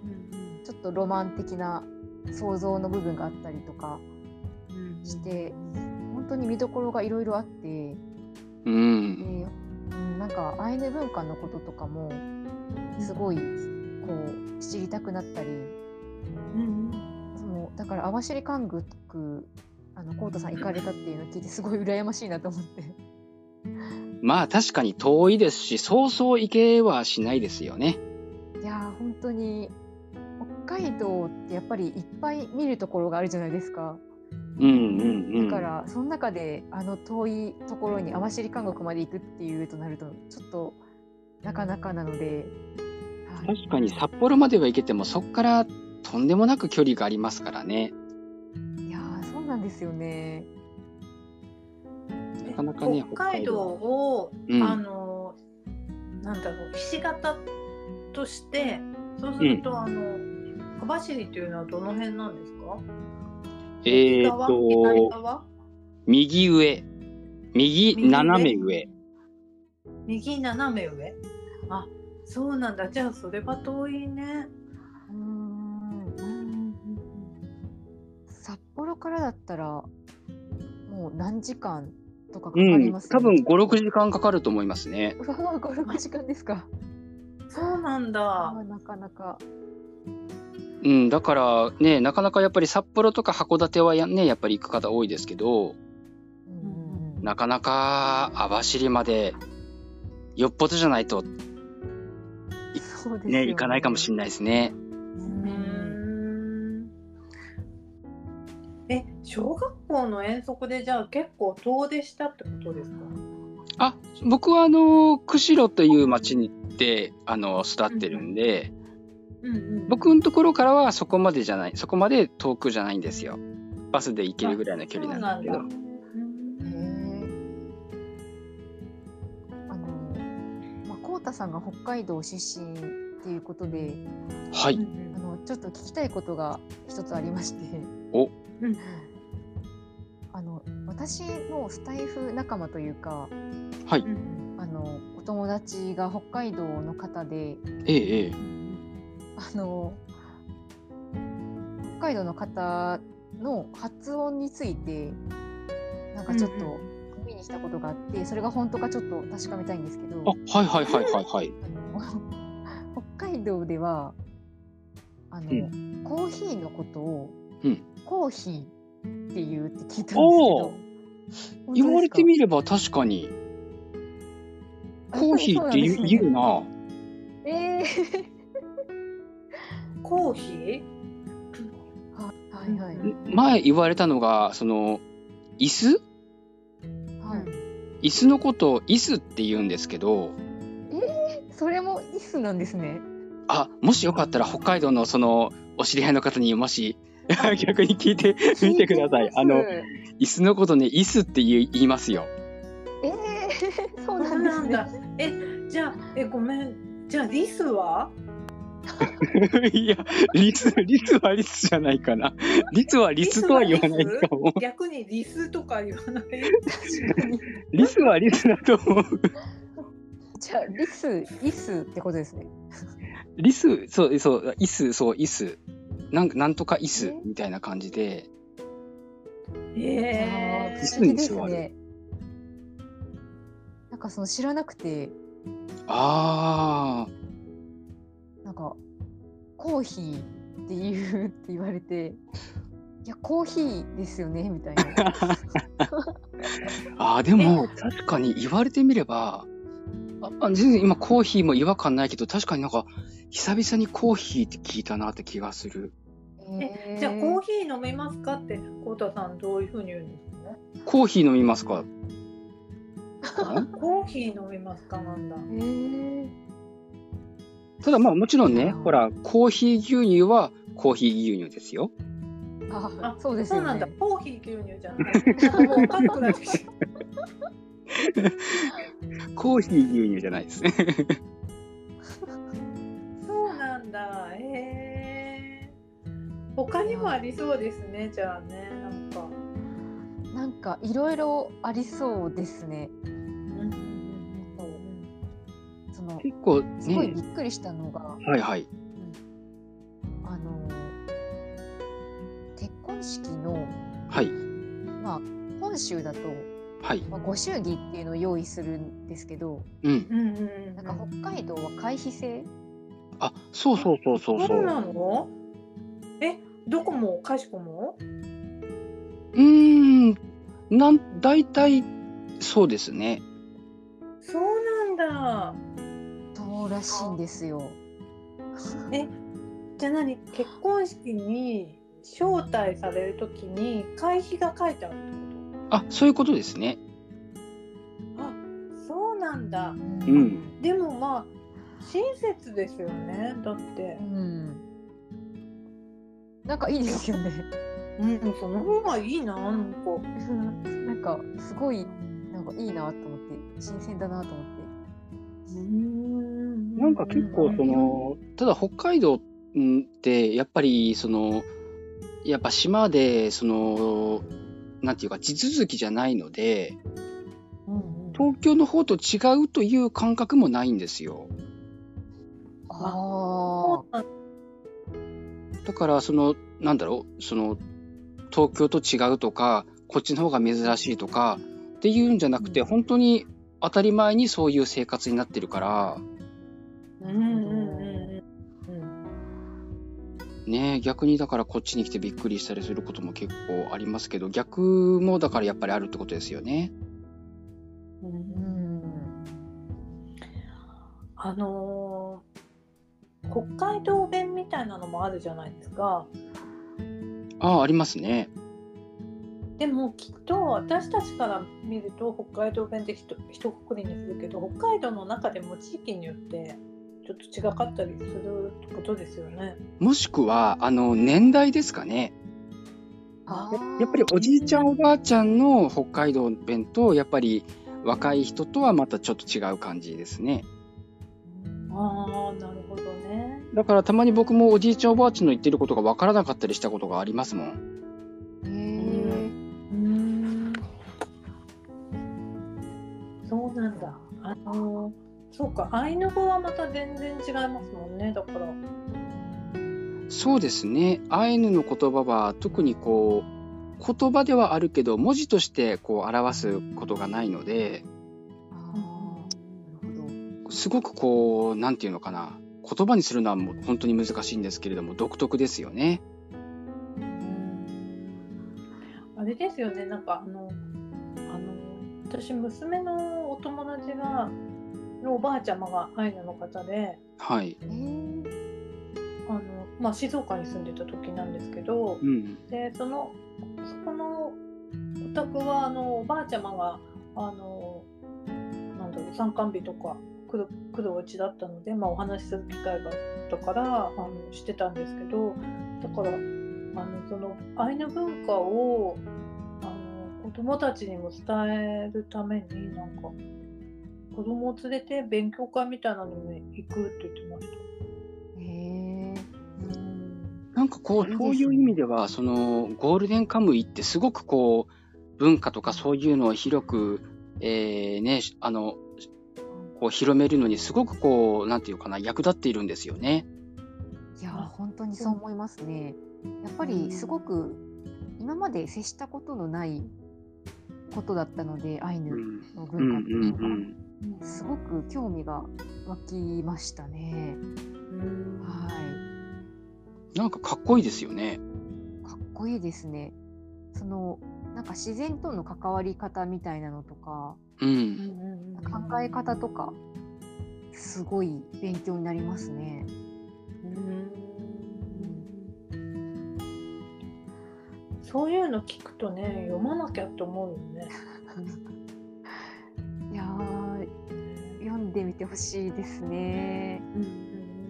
ちょっとロマン的な想像の部分があったりとかして、本当に見どころがいろいろあって、うん。でうん、なんかアイヌ文化のこととかもすごいこう知りたくなったり、うんそのだから網走監獄あのコウタさん行かれたっていうのを聞いてすごい羨ましいなと思って。まあ、確かに遠いですし、そうそう行けはしないですよね。いやー本当に北海道ってやっぱりいっぱい見るところがあるじゃないですか。うんうんうん。だからその中であの遠いところに網走監獄まで行くっていうとなるとちょっとなかなかなので、はい確かに札幌までは行けても、そこからとんでもなく距離がありますからね。いやーそうなんですよね。なかなかね、北海道を、うん。あのなんだろうひし形としてそうすると、あの網走というのはどの辺なんですか？えー右っと、側？右上。右斜め上。右斜め上？あそうなんだ。じゃあそれは遠いね。うーん。札幌からだったらもう何時間とかかかうんりま。す、多分5、6時間かかると思いますね。うわー56時間ですか。そうなんあだーなかなか。うん、だからね、なかなかやっぱり札幌とか函館はやね、やっぱり行く方多いですけど、うんなかなか網走までよっぽどじゃないとそうですよね、行かないかもしれないですね。うえ小学校の遠足でじゃあ結構遠出したってことですか？あ、僕はあの、釧路という町にで、あの、育ってるんで、うんうん僕のところからはそこまでじゃない、そこまで遠くじゃないんですよ。バスで行けるぐらいの距離なんですけど。へーあの、まあ、こうたさんが北海道出身っていうことで、はい。あのちょっと聞きたいことが一つありまして。おうんあの私のスタイフ仲間というかはい。うんあのお友達が北海道の方でええ、ええ。あの北海道の方の発音についてなんかちょっうんと耳にしたことがあって、それが本当かちょっと確かめたいんですけどあ、はいはいはいはいはい。あの北海道ではあの、うコーヒーのことを、うん。コーヒーって言うって聞いたんですけおどー。言われてみみれば確かに、コーヒーって言う言うな。えー。コーヒー？はいはいはい。前言われたのが、その、椅子？はい。椅子のことを椅子って言うんですけど、それもイスなんですね。あ、もしよかったら北海道のその、お知り合いの方にもし、逆に聞いてみてください。あの、椅子のことね、椅子って言いますよ。えー、そうなんだね。えじゃあえごめんじゃあリスは？いや、リス、リスはリスじゃないかな。リスはリスとは言わないかも。逆にリスとか言わない？リスはリスだと思う。じゃあリスイスってことですね。リス、そう、そう、イス、そう、イス。なんなんとかイスみたいな感じで。え椅子に座る。ね。なんかその知らなくて、あなんかコーヒーって言うって言われて、いやコーヒーですよねみたいな。あ。あーでも、確かに言われてみれば、ああ全然今コーヒーも違和感ないけど、確かになんか、久々にコーヒーって聞いたなって気がする。えじゃあコーヒー飲みますかってコウタさんどういうふうに言うんですかコーヒー飲みますか？コーヒー飲みますかなんだ。えーただまあもちろんね、ほら、コーヒー牛乳はコーヒー牛乳ですよ。ああそうですよそうなんだね。。コーヒー牛乳じゃない。もう分かんなくなってきた。コーヒー牛乳じゃないですね。そうなんだ。へえ。他にもありそうですね。じゃあね、なんか。なんかいろいろありそうですね。うんその結構すごいねびっくりしたのが、はいはい。あの結婚式のはい。まあ本州だと、はい。まあ、ご祝儀っていうのを用意するんですけど、うん。うんうんうん。なんか北海道は会費制？あ、そうそうそうそうそう。そうなの？え、どこもかしこも？うーん。なん、大体、そうですね。そうなんだ。そうらしいんですよ。え、じゃあ何？結婚式に招待されるときに会費が書いてあるあ、そういうことですね。あ、そうなんだ。うん。でもまあ親切ですよね。だってう。ん。なんかいいですよね。うん、その方がいいな、なんか。なんかすごいなんかいいなと思って新鮮だなと思って。うんなんか結構その、ただ北海道ってやっぱりその、やっぱ島でその、なんていうか地続きじゃないので、うんうん。東京の方と違うという感覚もないんですよ。あだからその、なんだろう、その、東京と違うとか、こっちの方が珍しいとかっていうんじゃなくて、うん。本当に当たり前にそういう生活になってるから、うんね逆にだからこっちに来てびっくりしたりすることも結構ありますけど、逆もだからやっぱりあるってことですよね。うんあ。のー北海道弁みたいなのもあるじゃないですか。ああ、ありますね。でもきっと私たちから見ると北海道弁ってひと一括りにするけど北海道の中でも地域によってちょっと違かったりするってことですよね。もしくは、あの、年代ですかね。あややっぱりおじいちゃんおばあちゃんの北海道弁と、やっぱり若い人とはまたちょっと違う感じですね。ああなるほどね。だからたまに僕もおじいちゃんおばあちゃんの言ってることが分からなかったりしたことがありますもん。へえ。うんそうなんだ。あのーそうかアイヌ語はまた全然違いますもんねだから。そうですね。アイヌの言葉は特にこう、言葉ではあるけど、文字としてこう表すことがないので、ああ。なるほど。すごくこう、なんていうのかな。言葉にするのはもう本当に難しいんですけれども、独特ですよね。あれですよねなんかあのあの私娘のお友達がのおばあちゃまがアイヌの方ではい。えーあの、まあ、静岡に住んでた時なんですけどうん。でそのそこのお宅はあのおばあちゃまがあのなんだろう参観日とか来る来るお家だったので、まあ、お話しする機会があったからあのしてたんですけどだからあのそのアイヌ文化をあの子供たちにも伝えるためになんか子供を連れて勉強会みたいなのに行くって言ってました。へえ。うんなんかこう、そういう意味では、その、ゴールデンカムイってすごくこう、文化とかそういうのを広く、えー、ね、あの、こう広めるのにすごくこう、なんていうかな、役立っているんですよね。いや本当にそう思いますね。やっぱりすごく今まで接したことのないことだったのでアイヌうんのうん文化っていうのが、うんすごく興味が湧きましたね。うんはなんかかっこいいですよね。い、かっこいいですね。そのなんか自然との関わり方みたいなのとかうん。うん考え方とかすごい勉強になりますね。そういうの聞くとね読まなきゃって思うよね。んでみてほしいですね。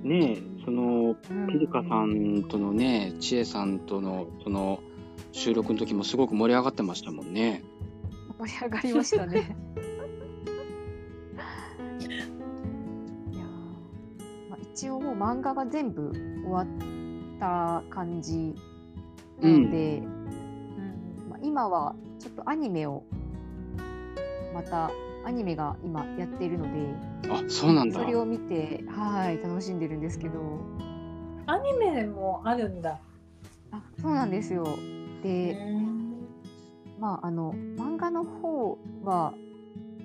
ねえ、そのうんピリカさんとのね、千恵さんとのその収録の時もすごく盛り上がってましたもんね。盛り上がりましたね。いやーまあ、一応もう漫画が全部終わった感じなので、まあ、今はちょっとアニメをまたアニメが今やっているのであ、そうなんだそ。れを見てはい楽しんでるんですけどアニメもあるんだ。あそうなんですよ。で、まああの漫画の方は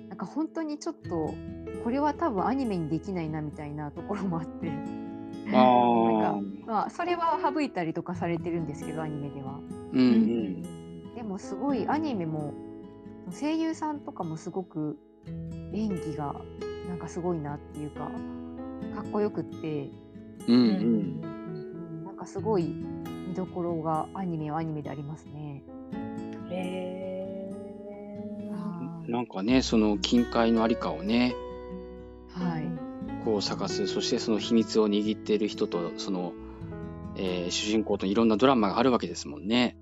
なんか本当にちょっとこれは多分アニメにできないなみたいなところもあってあなんあか、まあ、それは省いたりとかされてるんですけどアニメでは。うんうん。でもすごいアニメも声優さんとかもすごく演技がなんかすごいなっていうかかっこよくって、うんう。うんうんなんかすごい見どころがアニメはアニメでありますね。へはいなんかね、その近海のありかをね、はいこう探す、そしてその秘密を握っている人と、その、えー主人公といろんなドラマがあるわけですもんね。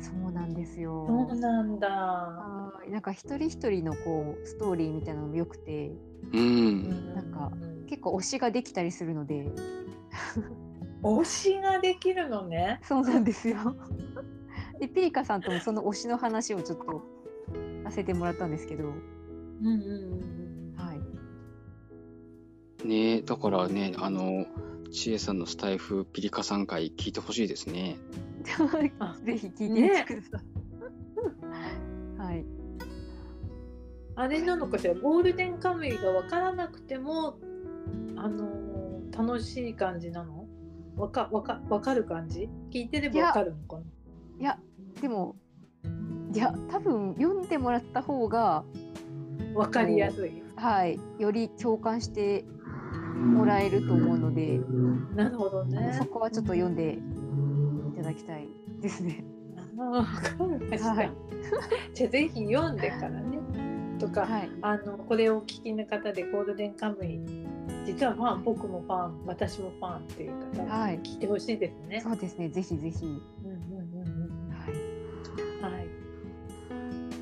そうなんですよ。そうなんだ。はいなんか一人一人のこうストーリーみたいなのも良くてうん。なんか結構推しができたりするので推しができるのね。そうなんですよ。でピリカさんともその推しの話をちょっとさせてもらったんですけど、うんうんうんはい、ねだからね、あの、千恵さんのスタイフピリカさん会聞いてほしいですね。あ ぜひ聞いてみてください。はあれなのかしら？ゴールデンカムイが分からなくてもあのー楽しい感じなの？わかわかわかる感じ？聞いてればわかるのかな？いやでもいや多分読んでもらった方が、わかりやすい。はい、より共感してもらえると思うので、なるほどねそ。こはちょっと読んでいただきたいですね。あわかりました。はいじゃあぜひ読んでからね。とか、はい、あのこれをお聞きの方でゴールデンカムイ実はファン僕もファン私もファンっていう方ははい聞いてほしいですね。そうですね。ぜひぜひ。うんうんうんうんはい。はい。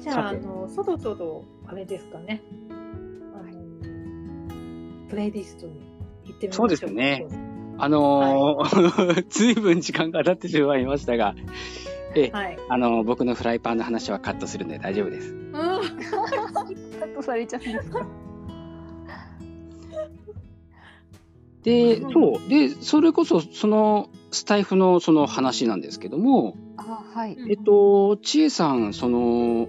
じゃあ、あの、そろそろ、あれですかね。あの、プレイリストに行ってみましょう。そうですね。あのー ずいぶん時間が経ってしまいましたが、えはい。あのー僕のフライパンの話はカットするので大丈夫です。されちゃうんですか。で、うんそう。で、それこそ、その、スタイフのその話なんですけども、あ、はい。えっと、ちえさん、その、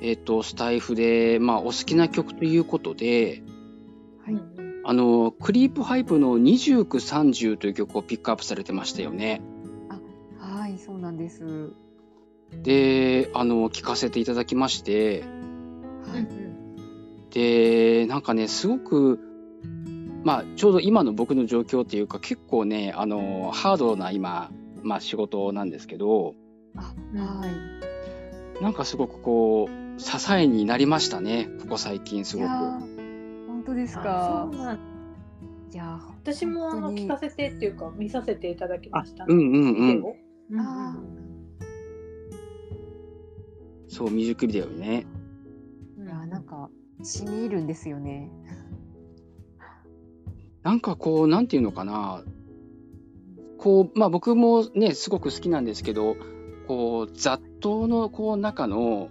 えっと、スタイフで、まあ、お好きな曲ということで、はい。あの、クリープハイプの29、30という曲をピックアップされてましたよね。はい、そうなんです。で、あの、聞かせていただきまして、はい。で、なんかね、すごく、まあ、ちょうど今の僕の状況っていうか、結構ね、あの、ハードな今、まあ仕事なんですけど、あ、うんはい。なんかすごくこう、支えになりましたね、ここ最近すごく。本当ですあかいやー、私もあの聞かせてっていうか見させていただきました、うんうんうん。ビデオうんあそう、ミュージックビデオにね。うんいやーなんか染み入るんですよね。なんかこう、なんていうのかな。こう、まあ僕もね、すごく好きなんですけど、こう、雑踏のこう中の、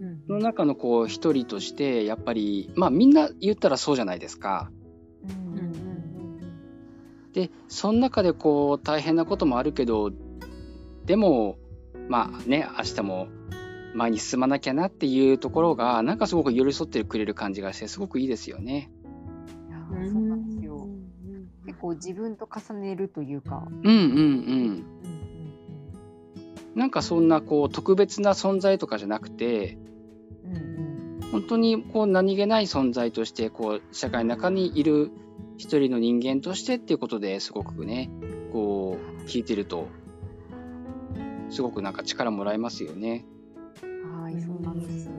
うんの中のこう一人として、やっぱり、まあみんな言ったらそうじゃないですか。で、その中でこう大変なこともあるけど、でも、まあね、明日も前に進まなきゃなっていうところが、なんかすごく寄り添ってくれる感じがして、すごくいいですよね。いやーそうなんですよ。結構自分と重ねるというか。うんうんうん。うんうんなんかそんなこう特別な存在とかじゃなくて、うんうん本当にこう何気ない存在として、こう社会の中にいる一人の人間としてっていうことですごくね、こう聞いてると、すごくなんか力もらえますよね。い、そうなん。です。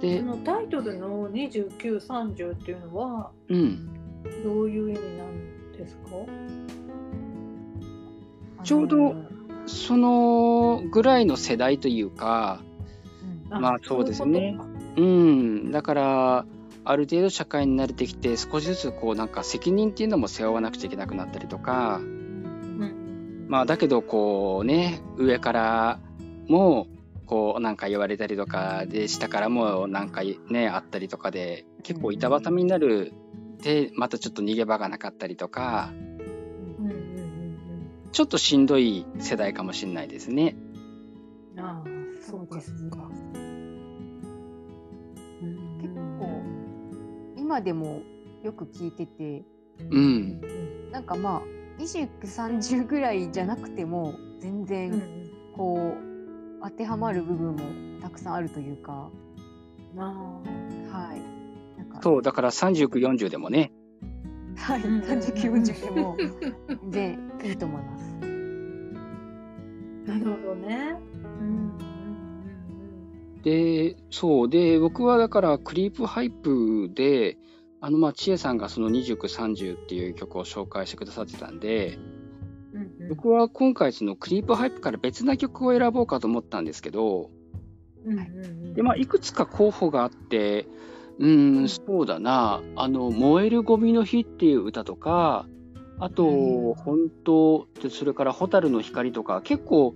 でこ、のタイトルの29、30っていうのはうん。どういう意味なんですか？ちょうどあのーそのぐらいの世代というか、うん。まあそうですね。そういうん、だから、ある程度社会に慣れてきて、少しずつこうなんか責任っていうのも背負わなくちゃいけなくなったりとか、とかうん。まあだけどこうね、上からもこうなんか言われたりとかで、下からもなんかね、あったりとかで、結構板挟みになるで、またちょっと逃げ場がなかったりとか、ちょっとしんどい世代かもしれないですね。うんああそうか。そうか結構今でもよく聞いてて、うん。なんかまあ29、30ぐらいじゃなくても全然ん。こう当てはまる部分もたくさんあるというか、あはい。なんか。そう、だから39、40でもね、はい、うん39、40でも。全然いいと思います。あなるほどね。うんで、そう。で、僕はだから、クリープハイプで、あの、まあ、千恵さんがその29、30っていう曲を紹介してくださってたんで、僕は今回そのクリープハイプから別な曲を選ぼうかと思ったんですけど、で、まあ、いくつか候補があって、うーん、そうだな、あの、燃えるゴミの日っていう歌とか、あと、うん。本当、でそれから蛍の光とか、結構、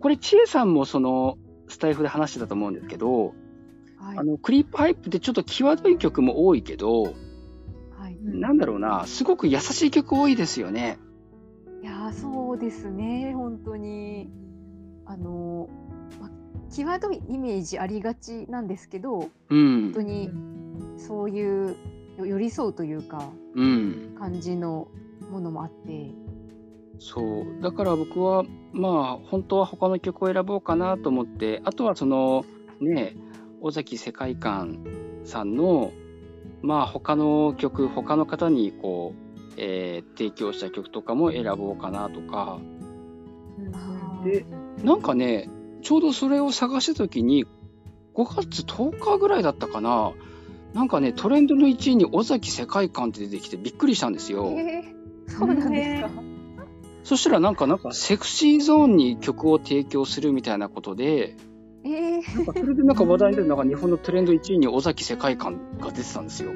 これ、千恵さんもその、スタイフで話してたと思うんですけど、はい。あ。の、クリープハイプってちょっと際どい曲も多いけど、はい、うん。なんだろうな、すごく優しい曲多いですよね。いやーそうですね本当にあの、ま、際どいイメージありがちなんですけどうん本当。にそういうよ寄り添うというかうん。感じのものもあってそう。だから僕は、まあ、本当は他の曲を選ぼうかなと思って、あとはその、ね、尾崎世界観さんの、まあ、他の曲、他の方にこう、えー提供した曲とかも選ぼうかなとか、うんでなんかね、ちょうどそれを探した時に、5月10日ぐらいだったかな、なんかね、トレンドの1位に尾崎世界観って出てきてびっくりしたんですよ。えー、そうなんですか、そしたらなんか、なんかセクシーゾーンに曲を提供するみたいなことで、えー、なんかそれでなんか話題に出るなんか日本のトレンド1位に尾崎世界観が出てたんですよ。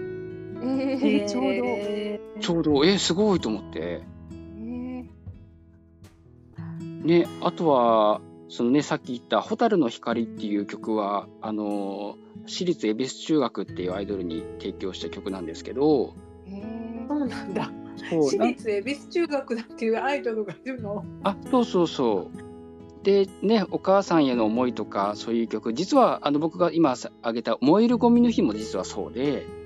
えー、ちょうど、えへー。ちょうど、えー、すごいと思って。ー、ね、あとは、そのね、さっき言った、蛍の光っていう曲は、あのー私立恵比寿中学っていうアイドルに提供した曲なんですけど、えそうなんだ。そう私立恵比寿中学だっていうアイドルがいるの？あ、そうそうそう。で、ね、お母さんへの思いとか、そういう曲、実は、あの、僕が今挙げた、燃えるゴミの日も実はそうで、ー、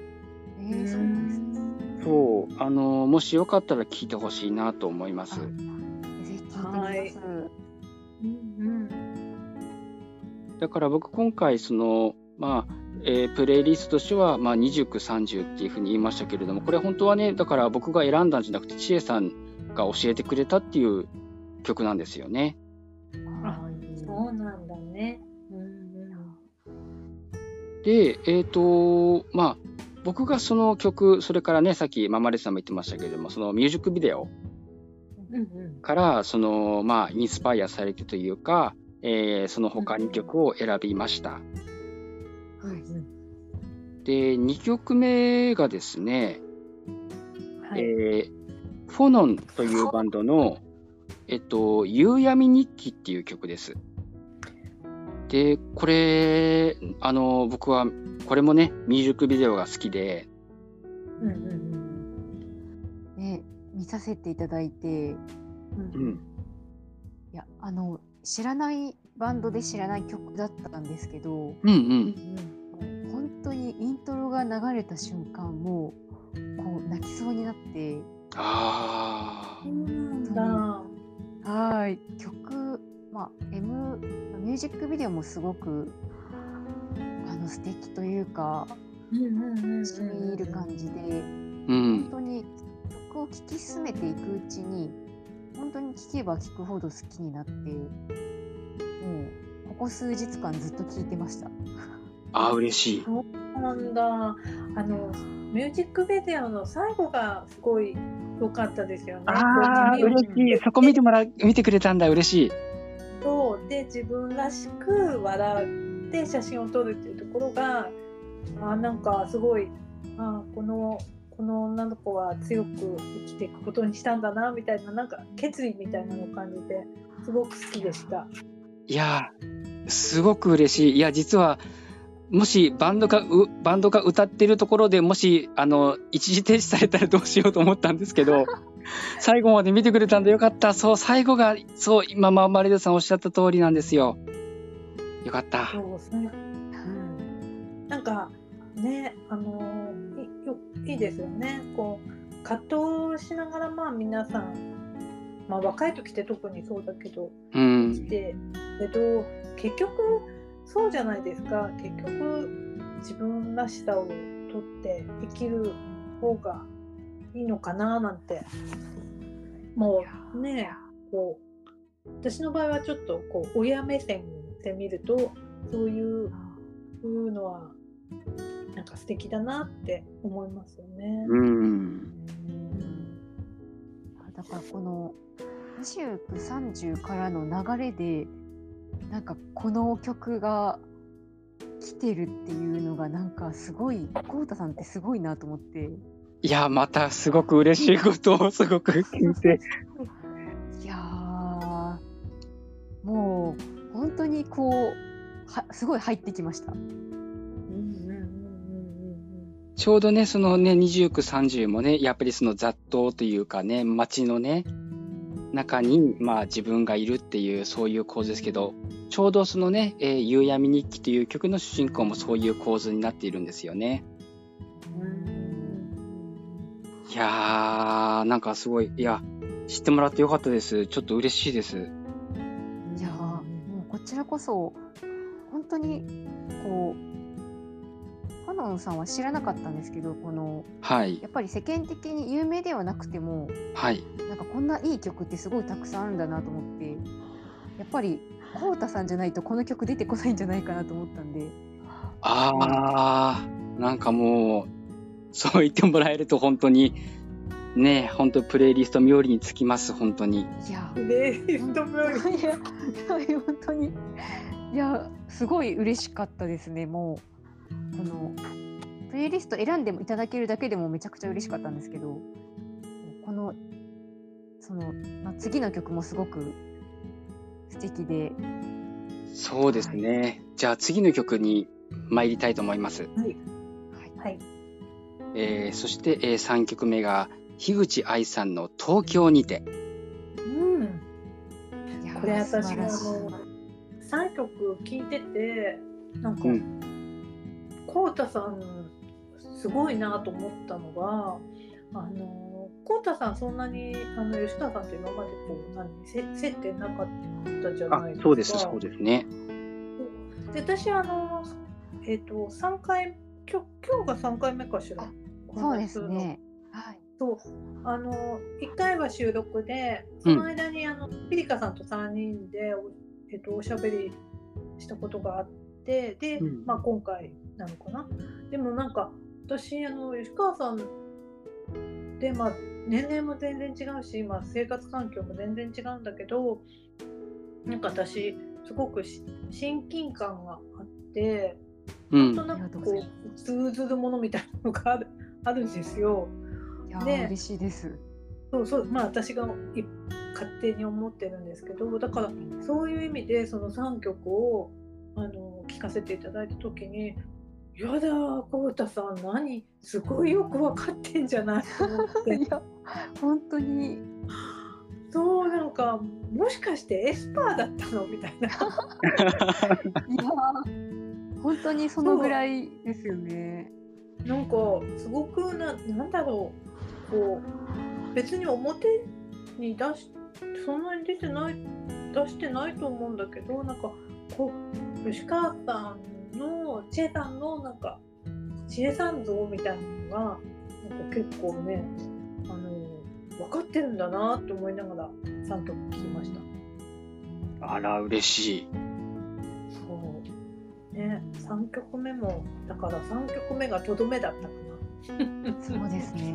えー、そうなんですね。そう、あの、もしよかったら聞いてほしいなと思います。ぜひ聞いてみます、うんだから僕今回、その、まあ、えープレイリストとしては、まあ、29、30っていうふうに言いましたけれども、これ本当はね、だから僕が選んだんじゃなくて、千恵さんが教えてくれたっていう曲なんですよね。あそうなんだね。うんうん。で、えっ、と、まあ、僕がその曲、それからね、さっきママレスさんも言ってましたけれども、そのミュージックビデオから、その、まあ、インスパイアされてというか、えーその他2曲を選びました。で、2曲目がですね、はいえーフォノンというバンドの、えっと、夕闇日記っていう曲です。で、これ、あの、僕は、これもね、ミュージックビデオが好きで、うんうんね、見させていただいて、うん。うん、いや、あの、知らないバンドで知らない曲だったんですけど、うんうん。うん本当にイントロが流れた瞬間もうこう泣きそうになって。あそうなんだ。はい。曲まあ M ミュージックビデオもすごくあの素敵というかうんうんうんうん染み入る感じで本ん。当に曲を聴き進めていくうちに本当に聴けば聴くほど好きになってもうここ数日間ずっと聴いてました。ああ、嬉しい。そうなんだ。あのミュージックビデオの最後がすごい良かったですよね。あ嬉しい。そこ見てもらう、見てくれたんだ。嬉しい。そうで自分らしく笑って写真を撮るっていうところがあなんかすごいあこのこの女の子は強く生きていくことにしたんだなみたいななんか決意みたいなのを感じてすごく好きでした。いや、すごく嬉しい。いや、実は、もしバンドがバンドが歌ってるところでもしあの一時停止されたらどうしようと思ったんですけど最後まで見てくれたんでよかった。そう最後がそう今ママレドさんおっしゃった通りなんですよ。よかった。そうそれうん、なんかねあのいよいいですよね。こう葛藤しながらまあ皆さん、まあ、若い時って特にそうだけどうん。してけど結局そうじゃないですか。結局自分らしさをとって生きる方がいいのかななんて。もうねこう私の場合はちょっとこう親目線で見るとそういういうのはなんか素敵だなって思いますよね。うん。だからこの2930からの流れでなんかこの曲が来てるっていうのがなんかすごい浩太さんってすごいなと思っていやまたすごく嬉しいことをすごく聞いていやーもう本当にこうはすごい入ってきました。ちょうどねそのね29、30もねやっぱりその雑踏というかね街のね中にまあ自分がいるっていうそういう構図ですけどちょうどそのね「えー夕闇日記」という曲の主人公もそういう構図になっているんですよね。うんうんいやーなんかすごいいや知ってもらってよかったです。ちょっと嬉しいです。いやーもうこちらこそ本当にこうファノンさんは知らなかったんですけどこのはい。やっぱり世間的に有名ではなくてもはい。なんかこんないい曲ってすごいたくさんあるんだなと思ってやっぱり浩太さんじゃないとこの曲出てこないんじゃないかなと思ったんで。あーなんかもうそう言ってもらえると本当にね本当プレイリスト冥利につきます本当に。いやレイストムーンいや本当に。いやすごい嬉しかったですねもう。このプレイリスト選んでもいただけるだけでもめちゃくちゃ嬉しかったんですけどこのその、まあ、次の曲もすごく素敵で。そうですね。じゃあ次の曲に参りたいと思います。はい。はいえーそして、え3曲目が樋口愛さんの「東京にてうんこれ私もあ素晴らしいの3曲聴いててなんかうん浩太さんすごいなと思ったのがあの浩太さんそんなにあの吉川さんと今までこう何せ接点なかったじゃあないですか。そうですそうですね。で私あのえっ、と3回今日今日が3回目かしらあ。そうですね。はい。そう。あの1回は収録でその間にあの、ピリカさんと3人でお,、えっとおしゃべりしたことがあってで、うん。まあ、今回なのかな。でもなんか私あの吉川さんで、まあ、年齢も全然違うし、まあ、生活環境も全然違うんだけどなんか私すごくし親近感があって。うん。なんとなくこう通ずるものみたいなのがあるあるんですよ。ね嬉しいですそうそうまあ私がい勝手に思ってるんですけどだからそういう意味でその3曲をあの聴かせていただいた時に「やだ浩太さん何すごいよく分かってんじゃない?」と思って いや本当にそうなんかもしかしてエスパーだったの？みたいな。いやー本当にそのぐらいですよね。なんかすごくななんだろうこう別に表に出しそんなに出てない出してないと思うんだけどなんかこう吉川さんの千恵さんのなんか千恵さん像みたいなのがなんか結構ねあの分かってるんだなって思いながら3曲聴きました。あら、嬉しい。そうね3曲目もだから3曲目がとどめだったかな。そうですね。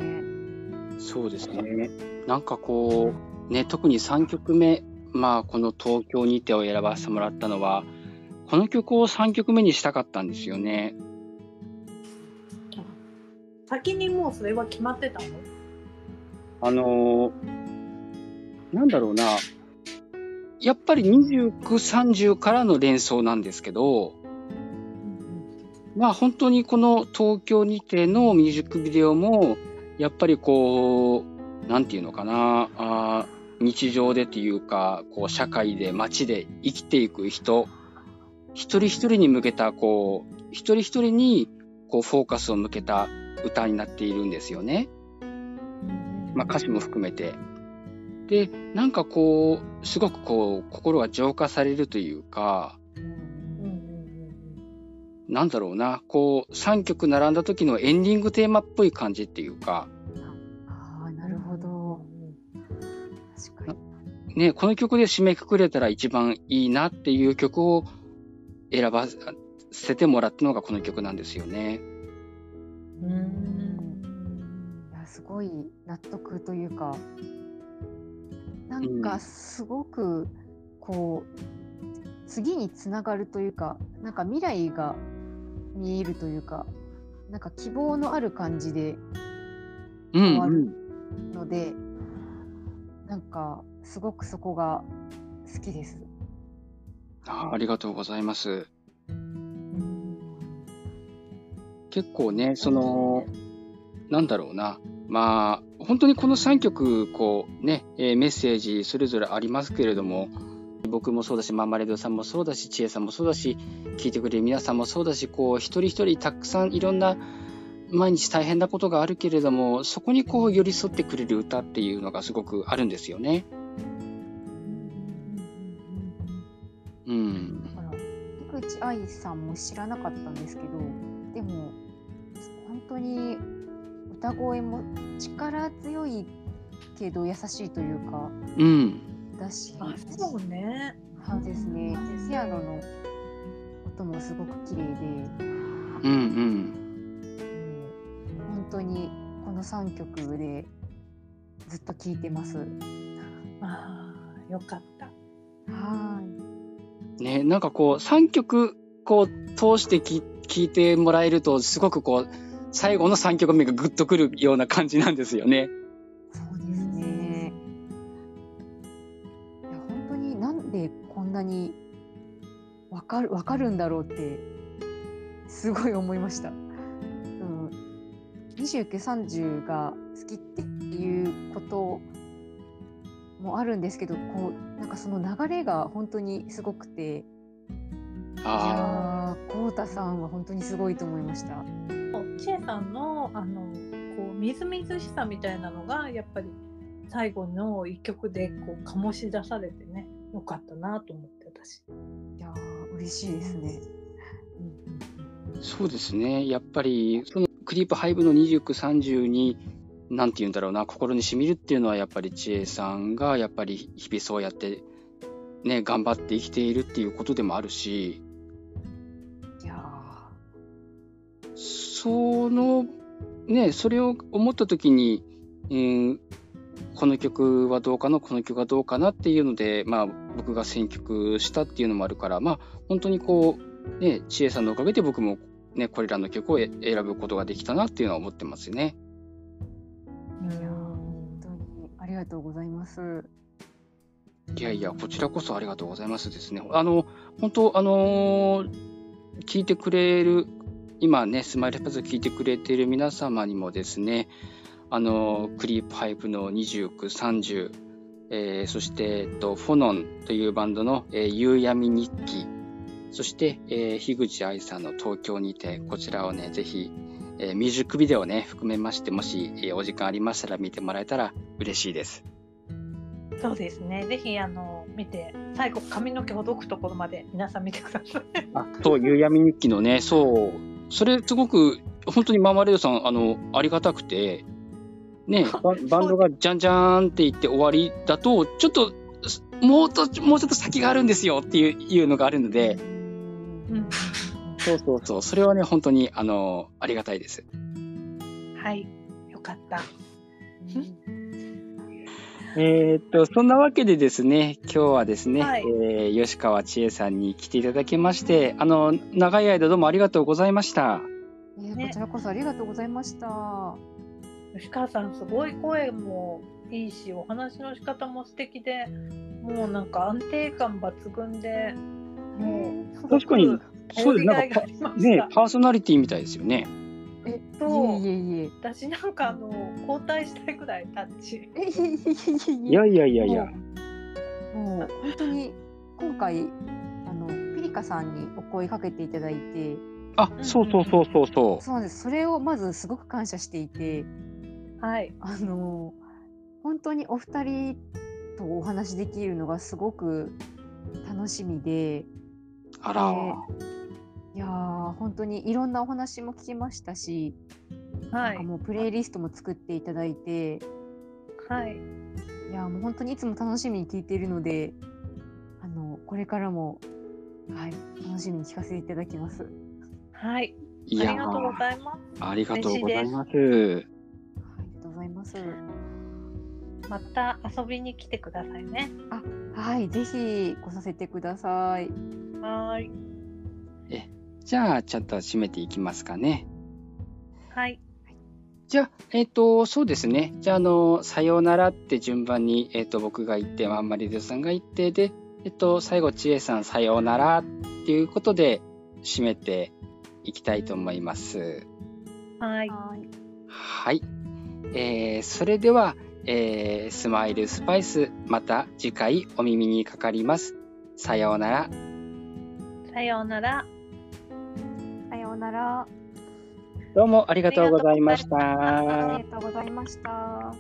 そうですね。なんかこう、ね、特に3曲目、まあ、この東京にてを選ばせてもらったのは、この曲を3曲目にしたかったんですよね。先にもうそれは決まってたの？あのーなんだろうな。やっぱり29、30からの連想なんですけど、まあ本当にこの東京にてのミュージックビデオも、やっぱりこう、なんていうのかな、あ日常でっていうか、こう社会で街で生きていく人、一人一人に向けた、こう、一人一人にこうフォーカスを向けた歌になっているんですよね。まあ歌詞も含めて。で、なんかこう、すごくこう、心が浄化されるというか、なんだろうな、こう、3曲並んだ時のエンディングテーマっぽい感じっていうか、ああ、なるほど。確かに。ね、この曲で締めくくれたら一番いいなっていう曲を選ばせてもらったのがこの曲なんですよね。うんうんいやすごい納得というかなんかすごくこう次につながるというかなんか未来が見えるというかなんか希望のある感じでうん、変わるうん。ので、なんかすごくそこが好きです。あありがとうございます。結構ね、その、なんだろうな。まあ、本当にこの3曲、こうね、えーメッセージそれぞれありますけれども、僕もそうだし、マーマレードさんもそうだし、千恵さんもそうだし、聞いてくれる皆さんもそうだし、こう、一人一人たくさんいろんな、毎日大変なことがあるけれども、そこにこう寄り添ってくれる歌っていうのがすごくあるんですよね。うん。だから井口愛さんも知らなかったんですけどでも本当に歌声も力強いけど優しいというかうん。だしあそうね。そうですねピアノの音もすごく綺麗で、うんうん。うん本当にこの3曲でずっと聴いてます。ああよかった。はね、なんかこう、3曲、こう、通してき聞いてもらえると、すごくこう、最後の3曲目がグッとくるような感じなんですよね。んなにわかるわかるんだろうってすごい思いました。うん、29、30が好きっていうこともあるんですけど、こうなんかその流れが本当にすごくて、いあやー、こうたさんは本当にすごいと思いました。千恵さんのあのこうみずみずしさみたいなのがやっぱり最後の一曲でこう醸し出されてねよかったなと思って私。いやー嬉しいですね。あ、そうですね。やっぱり、そのクリープハイブの29、30に、なんて言うんだろうな、心に染みるっていうのは、やっぱり千恵さんが、やっぱり日々そうやって、ね、頑張って生きているっていうことでもあるし、いやその、ね、それを思った時に、えーこの曲はどうかな、この曲はどうかなっていうので、まあ、僕が選曲したっていうのもあるから、まあ、本当にこう、ね、千恵さんのおかげで僕も、ね、これらの曲をえ選ぶことができたなっていうのは思ってますね。ーいやー本当にありがとうございます。いやいや、こちらこそありがとうございますですね。あの、本当、あのー聞いてくれる、今ね、スマイルパズ聞いてくれている皆様にもですね、あのークリープハイプの29、30、えーそして、えっと、フォノンというバンドの、えー夕闇日記、そして、えー樋口愛さんの東京にて、こちらをね、ぜひ、えーミュージックビデオをね、含めまして、もし、えーお時間ありましたら見てもらえたら嬉しいです。そうですね。ぜひあの見て最後髪の毛ほどくところまで皆さん見てください。あそう、夕闇日記のね、そう、それすごく、本当にマーマレードさん、あの、ありがたくて、ね、ババンドがじゃんじゃーんって言って終わりだと、ちょっと、すもうと、もうちょっと先があるんですよっていういうのがあるので、うんそうそうそう、それはね、本当に、あの、ありがたいです。はい、よかった。えーっと、そんなわけでですね、今日はですね、はいえー吉川千恵さんに来ていただきまして、あの、長い間どうもありがとうございました。ねいやこちらこそありがとうございました。吉川さんすごい声もいいしお話の仕方も素敵でもうなんか安定感抜群でもう確かにそうです頼りがいがありましたね、パーソナリティみたいですよね。え、そういえいえいえ。私なんかあの交代したいぐらいタッチえいやいやいやいや。もう本当に今回あのピリカさんにお声かけていただいて、あ、そうそうそうそうそう。そうなんです。それをまずすごく感謝していて、はい。あの本当にお二人とお話しできるのがすごく楽しみで、あら、いやー本当にいろんなお話も聞きましたし、はい。なんかもうプレイリストも作っていただいて、はい。いやーもう本当にいつも楽しみに聞いているので、あのこれからもはい楽しみに聞かせていただきます。はい。ありがとうございます。ありがとうございます。います。また遊びに来てくださいねはい、ぜひ来させてください。はーいじゃあ、ちょっと締めていきますかね。はいじゃあ、えっ、と、そうですね。じゃあ、あの、さようならって順番に、えっ、と、僕が言って、マンマリデオさんが言って、で、えっ、と、最後、ちえさん、さようならっていうことで、締めていきたいと思います。はいはい。はい。えー、それでは、えー、スマイルスパイス、また次回お耳にかかります。さようなら。さようなら。さようなら。どうもありがとうございました。ありがとうございました。